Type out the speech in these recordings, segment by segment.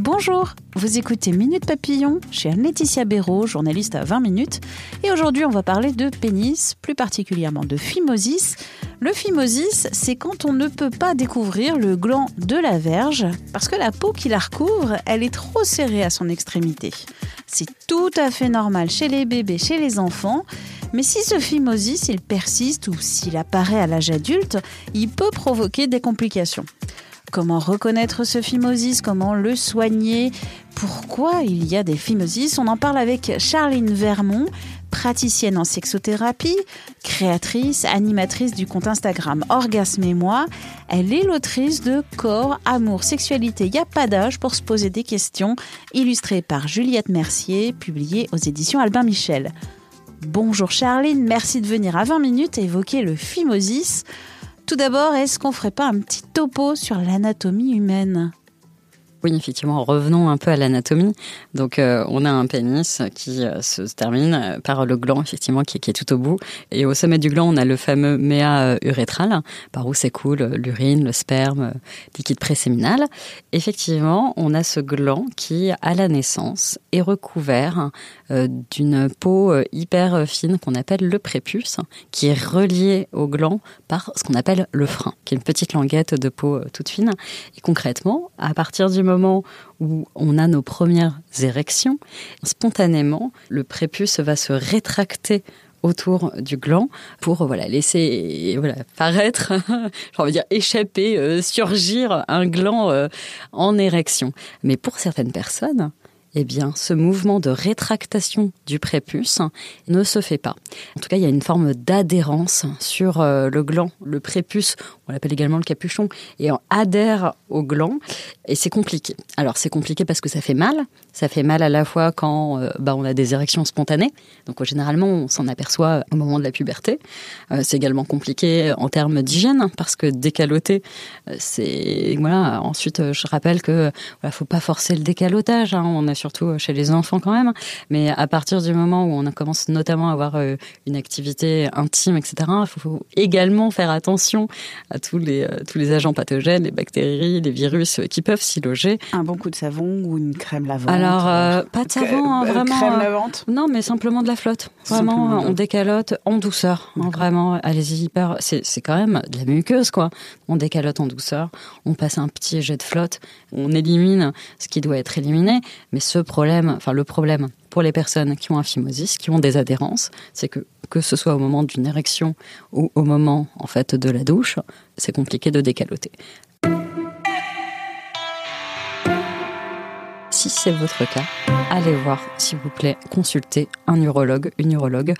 Bonjour, vous écoutez Minute Papillon chez Anne-Laetitia Béraud, journaliste à 20 minutes. Et aujourd'hui, on va parler de pénis, plus particulièrement de phimosis. Le phimosis, c'est quand on ne peut pas découvrir le gland de la verge parce que la peau qui la recouvre, elle est trop serrée à son extrémité. C'est tout à fait normal chez les bébés, chez les enfants. Mais si ce phimosis, il persiste ou s'il apparaît à l'âge adulte, il peut provoquer des complications. Comment reconnaître ce phimosis? Comment le soigner? Pourquoi il y a des phimosis? On en parle avec Charline Vermont, praticienne en sexothérapie, créatrice, animatrice du compte Instagram Orgasme et moi. Elle est l'autrice de Corps, Amour, Sexualité, y a pas d'âge pour se poser des questions, illustrée par Juliette Mercier, publiée aux éditions Albin Michel. Bonjour Charline, merci de venir à 20 minutes évoquer le phimosis. Tout d'abord, est-ce qu'on ferait pas un petit topo sur l'anatomie humaine? Oui, effectivement, revenons un peu à l'anatomie. Donc, euh, on a un pénis qui euh, se termine par le gland, effectivement, qui, est tout au bout. Et au sommet du gland, on a le fameux méa urétral, par où s'écoule l'urine, le sperme, liquide préséminal. Effectivement, on a ce gland qui, à la naissance, est recouvert euh, d'une peau hyper fine qu'on appelle le prépuce, qui est relié au gland par ce qu'on appelle le frein, qui est une petite languette de peau toute fine. Et concrètement, à partir du où on a nos premières érections, spontanément, le prépuce va se rétracter autour du gland pour voilà laisser voilà paraître échapper euh, surgir un gland euh, en érection. Mais pour certaines personnes eh bien, ce mouvement de rétractation du prépuce ne se fait pas. En tout cas, il y a une forme d'adhérence sur euh, le gland. Le prépuce, on l'appelle également le capuchon, et on adhère au gland, et c'est compliqué. Alors, c'est compliqué parce que ça fait mal. Ça fait mal à la fois quand euh, bah, on a des érections spontanées. Donc, généralement, on s'en aperçoit au moment de la puberté. Euh, c'est également compliqué en termes d'hygiène, parce que décaloter, c'est... Voilà, ensuite, je rappelle que voilà, faut pas forcer le décalotage. Hein. On a surtout chez les enfants quand même. Mais à partir du moment où on commence notamment à avoir euh, une activité intime, etc., il faut également faire attention à tous les, euh, tous les agents pathogènes, les bactéries, les virus qui peuvent s'y loger. Un bon coup de savon ou une crème lavante Alors, euh, pas de savon, hein, vraiment. Crème lavante Non, mais simplement de la flotte. Vraiment, on décalote en douceur. Hein, vraiment, allez-y, hyper. C'est quand même de la muqueuse, quoi. On décalote en douceur, on passe un petit jet de flotte, on élimine ce qui doit être éliminé, mais ce problème, enfin le problème pour les personnes qui ont un phimosis, qui ont des adhérences, c'est que que ce soit au moment d'une érection ou au moment en fait de la douche, c'est compliqué de décaloter. Si c'est votre cas, allez voir, s'il vous plaît, consulter un urologue, une urologue,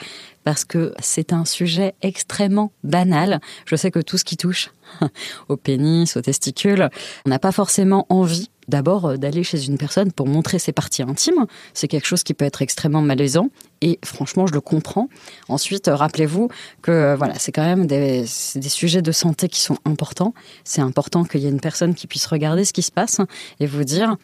parce que c'est un sujet extrêmement banal. Je sais que tout ce qui touche au pénis, aux testicules, on n'a pas forcément envie d'abord euh, d'aller chez une personne pour montrer ses parties intimes. C'est quelque chose qui peut être extrêmement malaisant et franchement, je le comprends. Ensuite, euh, rappelez-vous que euh, voilà, c'est quand même des, des, sujets de santé qui sont importants. C'est important qu'il y ait une personne qui puisse regarder ce qui se passe et vous dire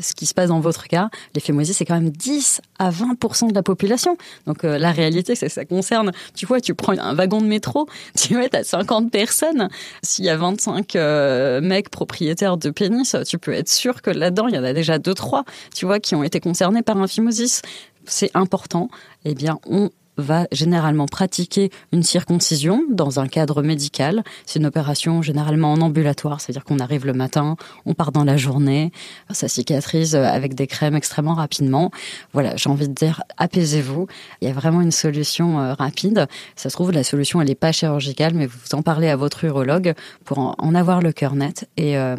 ce qui se passe dans votre cas, l'effet moisi, c'est quand même 10 à 20% de la population. Donc euh, la réalité, c'est que ça concerne, tu vois, tu prends un wagon de métro, tu vois, as 50 personnes. S'il y a 25 euh, mecs propriétaires de pénis, tu peux être sûr que là-dedans, il y en a déjà 2-3, tu vois, qui ont été concernés par un phimosis. C'est important. Eh bien, on va généralement pratiquer une circoncision dans un cadre médical. C'est une opération généralement en ambulatoire, c'est-à-dire qu'on arrive le matin, on part dans la journée, ça cicatrise avec des crèmes extrêmement rapidement. Voilà, j'ai envie de dire, apaisez-vous. Il y a vraiment une solution euh, rapide. Ça se trouve, la solution, elle n'est pas chirurgicale, mais vous en parlez à votre urologue pour en avoir le cœur net. Et, euh,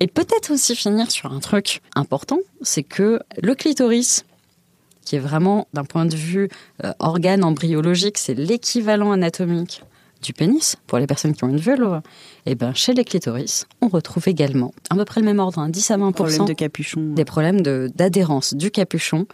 et peut-être aussi finir sur un truc important, c'est que le clitoris, qui est vraiment, d'un point de vue euh, organe embryologique, c'est l'équivalent anatomique du pénis, pour les personnes qui ont une vulve, et ben chez les clitoris, on retrouve également à peu près le même ordre, 10 hein, à 20 de capuchon. des problèmes d'adhérence du capuchon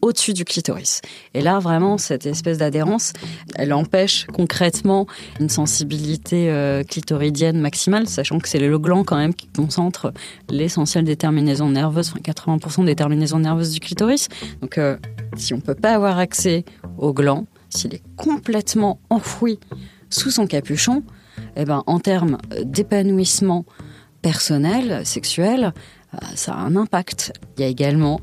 au-dessus du clitoris. Et là, vraiment, cette espèce d'adhérence, elle empêche concrètement une sensibilité euh, clitoridienne maximale, sachant que c'est le gland quand même qui concentre l'essentiel des terminaisons nerveuses, enfin 80% des terminaisons nerveuses du clitoris. Donc, euh, si on peut pas avoir accès au gland, s'il est complètement enfoui sous son capuchon, eh ben, en termes d'épanouissement personnel, sexuel, euh, ça a un impact. Il y a également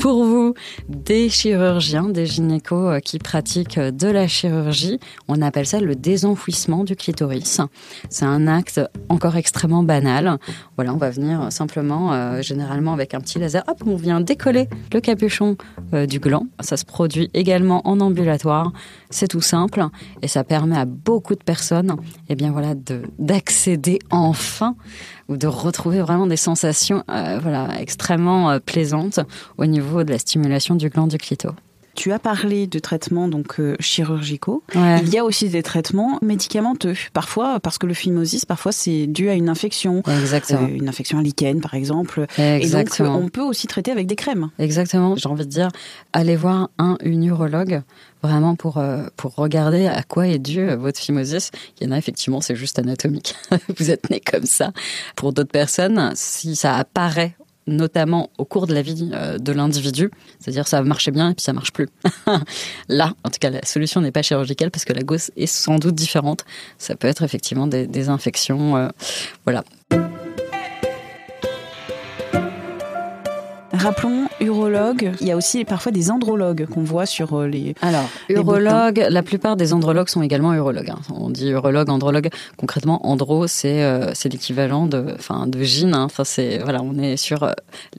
pour vous des chirurgiens, des gynécos euh, qui pratiquent euh, de la chirurgie. On appelle ça le désenfouissement du clitoris. C'est un acte encore extrêmement banal. Voilà, on va venir simplement, euh, généralement avec un petit laser, hop, on vient décoller le capuchon du gland. Ça se produit également en ambulatoire. C'est tout simple et ça permet à beaucoup de personnes, eh bien voilà, d'accéder enfin ou de retrouver vraiment des sensations euh, voilà, extrêmement euh, plaisantes au niveau de la stimulation du gland du clito. Tu as parlé de traitements donc euh, chirurgicaux. Il y a aussi des traitements médicamenteux. Parfois, parce que le phimosis, parfois c'est dû à une infection, Exactement. une infection à lichen par exemple. Exactement. Et donc on peut aussi traiter avec des crèmes. Exactement. J'ai envie de dire, allez voir un une urologue vraiment pour pour regarder à quoi est dû votre phimosis. Il y en a effectivement, c'est juste anatomique. Vous êtes né comme ça. Pour d'autres personnes, si ça apparaît notamment au cours de la vie euh, de l'individu. C'est-à-dire ça marchait bien et puis ça marche plus. Là, en tout cas, la solution n'est pas chirurgicale parce que la gosse est sans doute différente. Ça peut être effectivement des, infections. Euh, voilà. Rappelons, urologue, il y a aussi parfois des andrologues qu'on voit sur euh, les. Alors, urologue, la plupart des andrologues sont également urologues. Hein. On dit urologue, andrologue. Concrètement, andro, c'est euh, l'équivalent de, enfin, de gyne. Hein. Enfin, c'est voilà, on est sur, euh,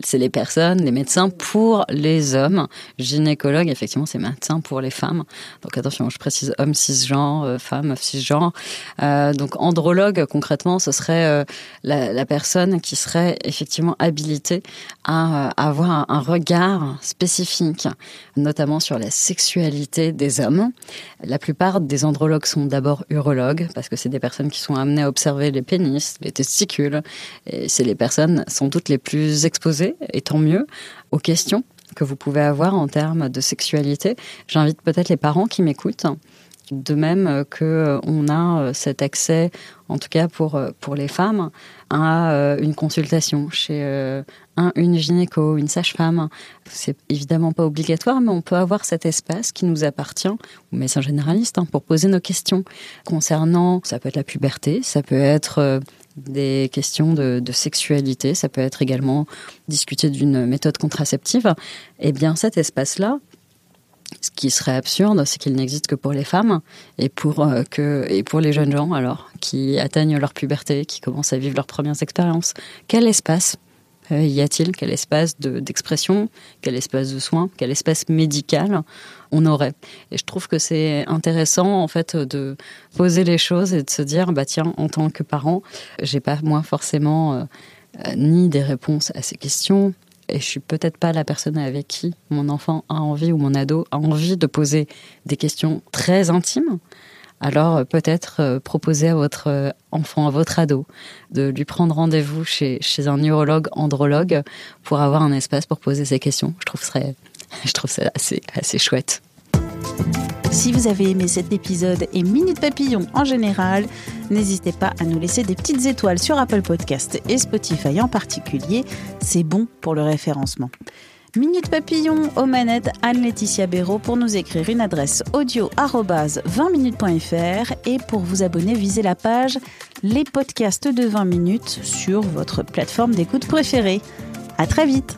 c'est les personnes, les médecins pour les hommes. Gynécologue, effectivement, c'est médecin pour les femmes. Donc attention, je précise homme cisgenre, femme cisgenre. Donc andrologue, concrètement, ce serait la, la, personne qui serait effectivement habilitée à, à avoir un regard spécifique, notamment sur la sexualité des hommes. La plupart des andrologues sont d'abord urologues, parce que c'est des personnes qui sont amenées à observer les pénis, les testicules, et c'est les personnes sans doute les plus exposées, et tant mieux, aux questions que vous pouvez avoir en termes de sexualité. J'invite peut-être les parents qui m'écoutent de même que euh, on a euh, cet accès, en tout cas pour euh, pour les femmes, à une consultation chez un, une gynéco, une sage-femme. C'est évidemment pas obligatoire, mais on peut avoir cet espace qui nous appartient, ou médecin généraliste, hein, pour poser nos questions concernant, ça peut être la puberté, ça peut être des questions de, de, sexualité, ça peut être également discuter d'une méthode contraceptive. Eh bien, cet espace-là, ce qui serait absurde, c'est qu'il n'existe que pour les femmes et pour, euh, que, et pour les jeunes gens, alors, qui atteignent leur puberté, qui commencent à vivre leurs premières expériences. Quel espace euh, y a-t-il? Quel espace d'expression? Quel espace de soins? Quel espace médical on aurait? Et je trouve que c'est intéressant, en fait, de poser les choses et de se dire, bah tiens, en tant que parent, j'ai pas, moi, forcément, euh, ni des réponses à ces questions, et je suis peut-être pas la personne avec qui mon enfant a envie ou mon ado a envie de poser des questions très intimes, alors peut-être euh, proposer à votre euh, enfant, à votre ado, de lui prendre rendez-vous chez, un neurologue, andrologue, pour avoir un espace pour poser ces questions. Je trouve, serait, je trouve ça assez, assez chouette. Si vous avez aimé cet épisode et Minute Papillon en général, n'hésitez pas à nous laisser des petites étoiles sur Apple Podcast et Spotify en particulier. C'est bon pour le référencement. Minute Papillon aux manettes Anne-Laetitia Béraud pour nous écrire une adresse audio 20minutes.fr et pour vous abonner, visez la page Les podcasts de 20 minutes sur votre plateforme d'écoute préférée. À très vite!